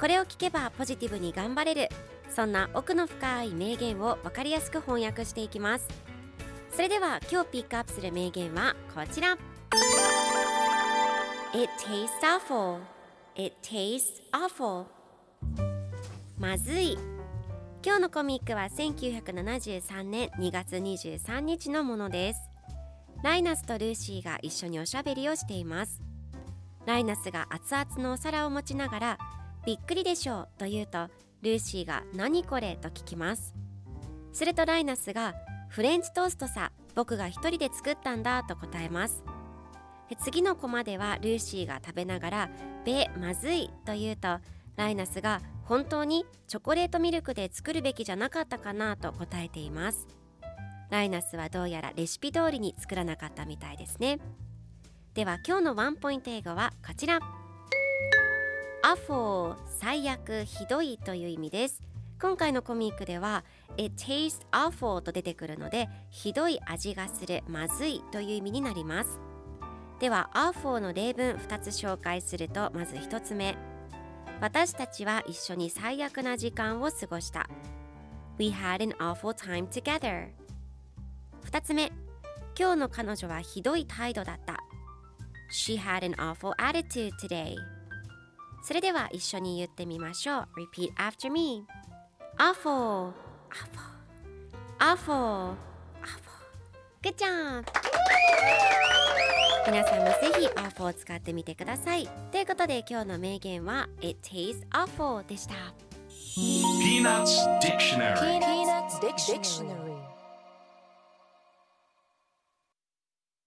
これを聞けばポジティブに頑張れる。そんな奥の深い名言を分かりやすく翻訳していきます。それでは今日ピックアップする名言はこちら。It tastes awful. It tastes awful. まずい。今日のコミックは1973年2月23日のものです。ライナスとルーシーが一緒におしゃべりをしています。ライナスが熱々のお皿を持ちながらびっくりでしょ。うと言うとルーシーが何これと聞きますするとライナスがフレンチトーストさ僕が一人で作ったんだと答えます。で次のコマではルーシーが食べながらべまずいと言うとライナスが本当にチョコレートミルクで作るべきじゃなかったかなと答えています。ライナスはどうやらレシピ通りに作らなかったみたいですね。では今日のワンポイント英語はこちら。アフォー最悪ひどいという意味です。今回のコミックでは It tastes awful と出てくるのでひどい味がするまずいという意味になります。では awful の例文2つ紹介するとまず1つ目。私たちは一緒に最悪な時間を過ごした。We had an awful time together. 2つ目。今日の彼女はひどい態度だった。She had an awful attitude today. それでは一緒に言ってみましょう Repeat after me awful awful awful awful Good job 皆さんもぜひ awful を使ってみてくださいということで今日の名言は It tastes awful でした Peanuts Dictionary Peanuts Dictionary.